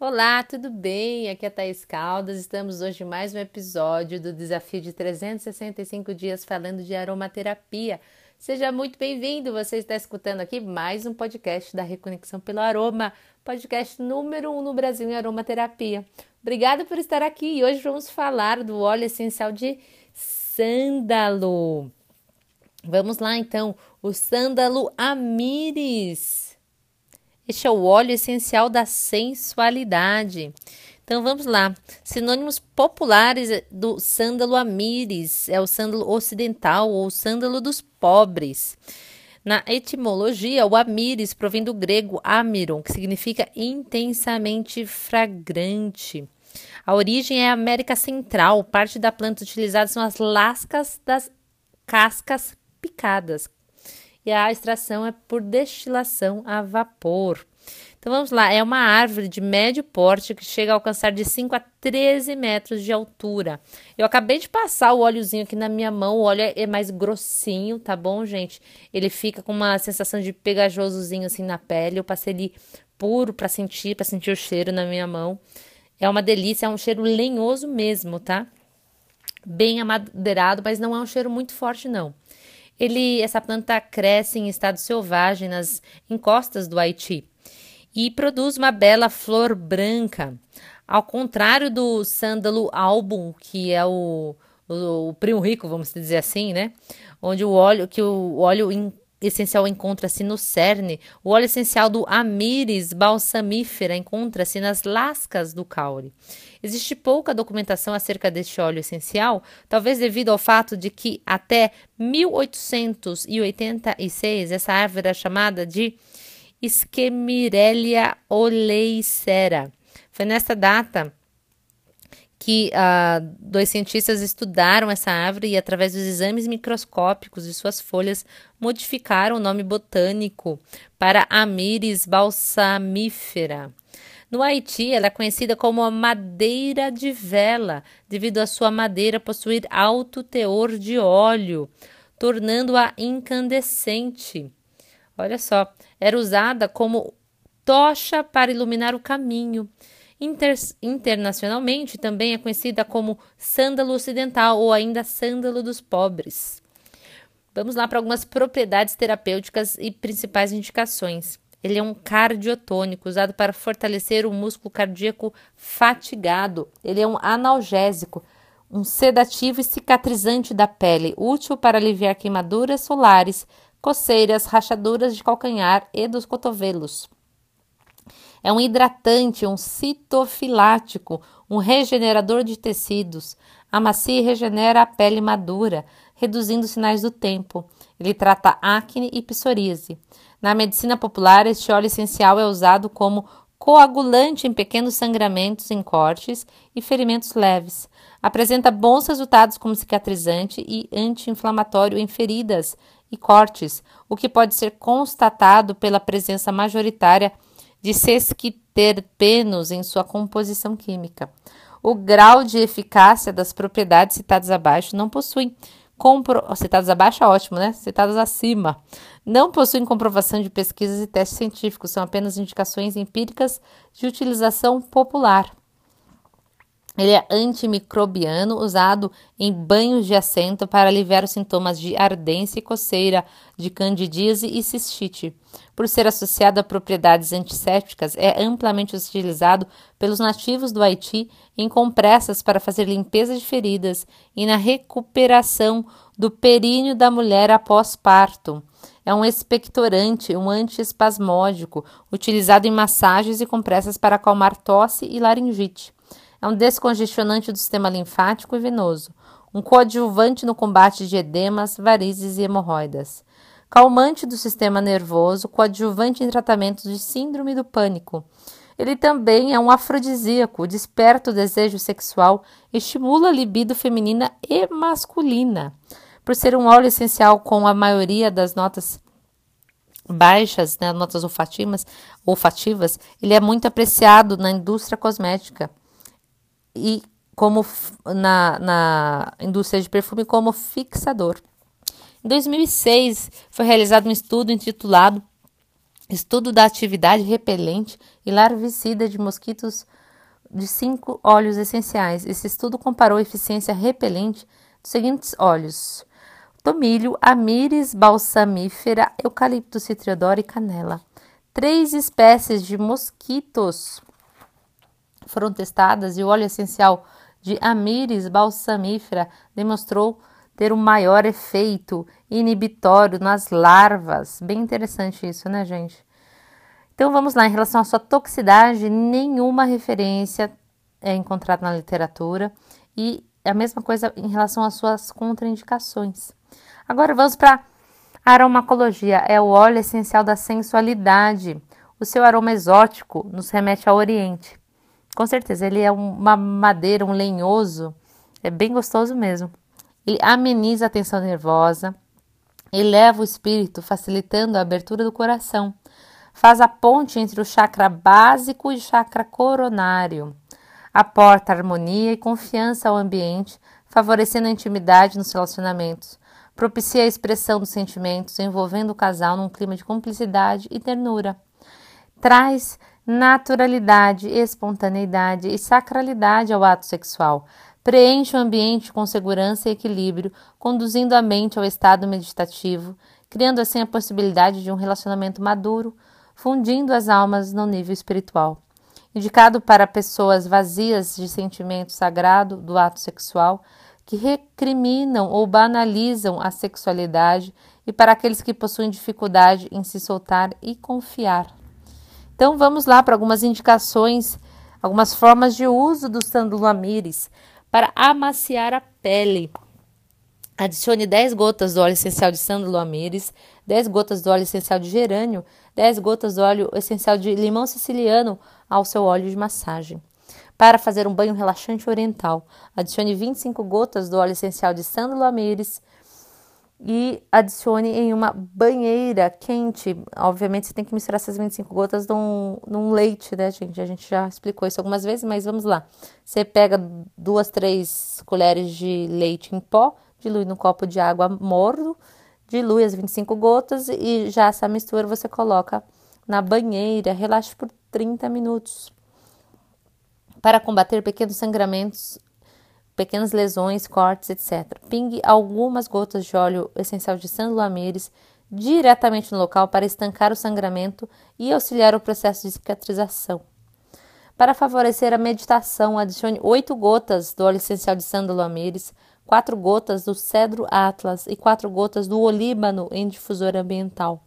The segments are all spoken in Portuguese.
Olá, tudo bem? Aqui é a Thaís Caldas. Estamos hoje em mais um episódio do desafio de 365 dias falando de aromaterapia. Seja muito bem-vindo. Você está escutando aqui mais um podcast da Reconexão pelo Aroma, podcast número um no Brasil em aromaterapia. Obrigada por estar aqui e hoje vamos falar do óleo essencial de sândalo. Vamos lá então, o sândalo Amires. Este é o óleo essencial da sensualidade. Então vamos lá. Sinônimos populares do sândalo amires é o sândalo ocidental ou sândalo dos pobres. Na etimologia, o amires provém do grego amiron, que significa intensamente fragrante. A origem é a América Central. Parte da planta utilizada são as lascas das cascas picadas. E a extração é por destilação a vapor. Então vamos lá, é uma árvore de médio porte que chega a alcançar de 5 a 13 metros de altura. Eu acabei de passar o óleozinho aqui na minha mão, o óleo é mais grossinho, tá bom, gente? Ele fica com uma sensação de pegajosozinho assim na pele. Eu passei ele puro para sentir, para sentir o cheiro na minha mão. É uma delícia, é um cheiro lenhoso mesmo, tá? Bem amadeirado, mas não é um cheiro muito forte não. Ele, essa planta cresce em estado selvagem nas encostas do Haiti e produz uma bela flor branca. Ao contrário do sândalo album, que é o, o, o primo rico, vamos dizer assim, né? Onde o óleo, que o óleo essencial encontra-se no cerne, o óleo essencial do Amyris balsamífera encontra-se nas lascas do caule. Existe pouca documentação acerca deste óleo essencial, talvez devido ao fato de que até 1886 essa árvore era chamada de Schemirelia oleicera. Foi nesta data que uh, dois cientistas estudaram essa árvore e, através dos exames microscópicos de suas folhas, modificaram o nome botânico para Amyris balsamífera. No Haiti, ela é conhecida como a madeira de vela, devido à sua madeira possuir alto teor de óleo, tornando-a incandescente. Olha só, era usada como tocha para iluminar o caminho. Inter internacionalmente também é conhecida como sândalo ocidental ou ainda sândalo dos pobres. Vamos lá para algumas propriedades terapêuticas e principais indicações. Ele é um cardiotônico usado para fortalecer o músculo cardíaco fatigado. Ele é um analgésico, um sedativo e cicatrizante da pele, útil para aliviar queimaduras solares, coceiras, rachaduras de calcanhar e dos cotovelos. É um hidratante, um citofilático, um regenerador de tecidos. Amacia e regenera a pele madura, reduzindo os sinais do tempo. Ele trata acne e psoríase. Na medicina popular, este óleo essencial é usado como coagulante em pequenos sangramentos em cortes e ferimentos leves. Apresenta bons resultados como cicatrizante e anti-inflamatório em feridas e cortes, o que pode ser constatado pela presença majoritária de sesquiterpenos em sua composição química. O grau de eficácia das propriedades citadas abaixo não possui compro... citadas abaixo é ótimo, né? Citadas acima. Não possuem comprovação de pesquisas e testes científicos, são apenas indicações empíricas de utilização popular. Ele é antimicrobiano, usado em banhos de assento para aliviar os sintomas de ardência e coceira, de candidíase e cistite. Por ser associado a propriedades antissépticas, é amplamente utilizado pelos nativos do Haiti em compressas para fazer limpeza de feridas e na recuperação do períneo da mulher após parto. É um expectorante, um antiespasmódico, utilizado em massagens e compressas para acalmar tosse e laringite. É um descongestionante do sistema linfático e venoso, um coadjuvante no combate de edemas, varizes e hemorroidas. Calmante do sistema nervoso, coadjuvante em tratamentos de síndrome do pânico. Ele também é um afrodisíaco, desperta o desejo sexual, estimula a libido feminina e masculina. Por ser um óleo essencial com a maioria das notas baixas, né, notas olfativas, olfativas, ele é muito apreciado na indústria cosmética e como na, na indústria de perfume como fixador. Em 2006 foi realizado um estudo intitulado Estudo da atividade repelente e larvicida de mosquitos de cinco óleos essenciais. Esse estudo comparou a eficiência repelente dos seguintes óleos: tomilho, amires balsamífera, eucalipto citriodoro e canela. Três espécies de mosquitos foram testadas e o óleo essencial de amires balsamífera demonstrou ter um maior efeito inibitório nas larvas. Bem interessante isso, né, gente? Então vamos lá, em relação à sua toxicidade, nenhuma referência é encontrada na literatura e a mesma coisa em relação às suas contraindicações. Agora vamos para aromacologia, é o óleo essencial da sensualidade. O seu aroma exótico nos remete ao Oriente. Com certeza, ele é uma madeira, um lenhoso, é bem gostoso mesmo. Ele ameniza a tensão nervosa, eleva o espírito, facilitando a abertura do coração faz a ponte entre o chakra básico e o chakra coronário. Aporta harmonia e confiança ao ambiente, favorecendo a intimidade nos relacionamentos. Propicia a expressão dos sentimentos, envolvendo o casal num clima de cumplicidade e ternura. Traz naturalidade, espontaneidade e sacralidade ao ato sexual. Preenche o ambiente com segurança e equilíbrio, conduzindo a mente ao estado meditativo, criando assim a possibilidade de um relacionamento maduro, fundindo as almas no nível espiritual. Indicado para pessoas vazias de sentimento sagrado do ato sexual, que recriminam ou banalizam a sexualidade e para aqueles que possuem dificuldade em se soltar e confiar. Então vamos lá para algumas indicações, algumas formas de uso do sandulamires para amaciar a pele. Adicione 10 gotas do óleo essencial de sândalo amires, 10 gotas do óleo essencial de gerânio, 10 gotas do óleo essencial de limão siciliano ao seu óleo de massagem. Para fazer um banho relaxante oriental, adicione 25 gotas do óleo essencial de sândalo amires e adicione em uma banheira quente. Obviamente, você tem que misturar essas 25 gotas num, num leite, né, gente? A gente já explicou isso algumas vezes, mas vamos lá. Você pega duas, três colheres de leite em pó, dilui no copo de água morno, dilui as 25 gotas e já essa mistura você coloca na banheira, relaxe por 30 minutos. Para combater pequenos sangramentos, pequenas lesões, cortes, etc. Pingue algumas gotas de óleo essencial de sandulamires diretamente no local para estancar o sangramento e auxiliar o processo de cicatrização. Para favorecer a meditação, adicione 8 gotas do óleo essencial de sandulamires quatro gotas do cedro atlas e quatro gotas do olíbano em difusor ambiental.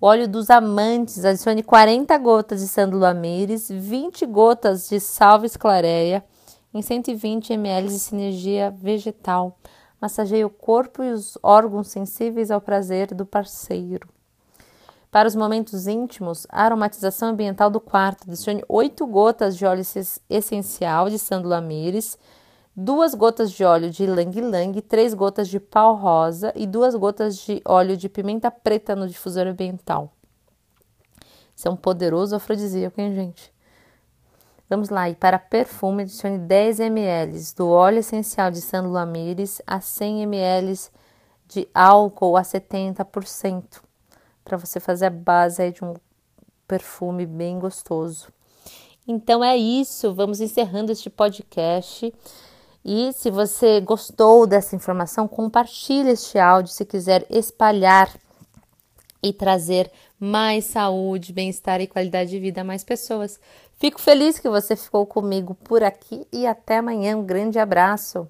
Óleo dos amantes, adicione 40 gotas de sândalo amires, 20 gotas de salves clareia em 120 ml de sinergia vegetal. Massageie o corpo e os órgãos sensíveis ao prazer do parceiro. Para os momentos íntimos, aromatização ambiental do quarto. Adicione 8 gotas de óleo essencial de sândalo amires, duas gotas de óleo de lang-lang, três gotas de pau rosa e duas gotas de óleo de pimenta preta no difusor ambiental. Isso é um poderoso afrodisíaco, hein, gente? Vamos lá, e para perfume, adicione 10 ml do óleo essencial de San Luamires a 100 ml de álcool a 70%, para você fazer a base de um perfume bem gostoso. Então é isso, vamos encerrando este podcast. E se você gostou dessa informação, compartilhe este áudio se quiser espalhar e trazer mais saúde, bem-estar e qualidade de vida a mais pessoas. Fico feliz que você ficou comigo por aqui e até amanhã. Um grande abraço.